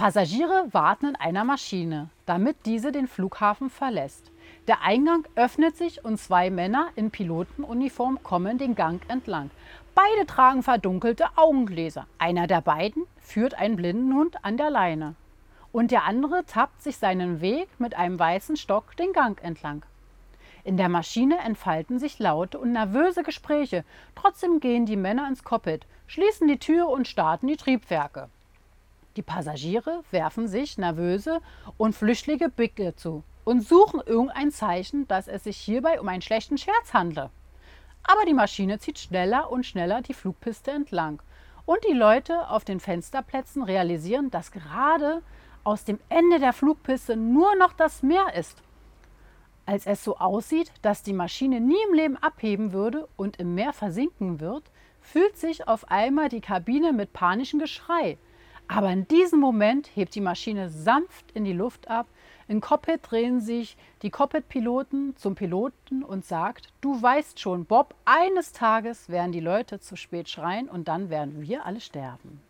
Passagiere warten in einer Maschine, damit diese den Flughafen verlässt. Der Eingang öffnet sich und zwei Männer in Pilotenuniform kommen den Gang entlang. Beide tragen verdunkelte Augengläser. Einer der beiden führt einen blinden Hund an der Leine. Und der andere tappt sich seinen Weg mit einem weißen Stock den Gang entlang. In der Maschine entfalten sich laute und nervöse Gespräche. Trotzdem gehen die Männer ins Cockpit, schließen die Türe und starten die Triebwerke. Die Passagiere werfen sich nervöse und flüchtige Blicke zu und suchen irgendein Zeichen, dass es sich hierbei um einen schlechten Scherz handle. Aber die Maschine zieht schneller und schneller die Flugpiste entlang. Und die Leute auf den Fensterplätzen realisieren, dass gerade aus dem Ende der Flugpiste nur noch das Meer ist. Als es so aussieht, dass die Maschine nie im Leben abheben würde und im Meer versinken wird, fühlt sich auf einmal die Kabine mit panischem Geschrei aber in diesem Moment hebt die Maschine sanft in die Luft ab. Im Cockpit drehen sich die Cockpit-Piloten zum Piloten und sagt, du weißt schon, Bob, eines Tages werden die Leute zu spät schreien und dann werden wir alle sterben.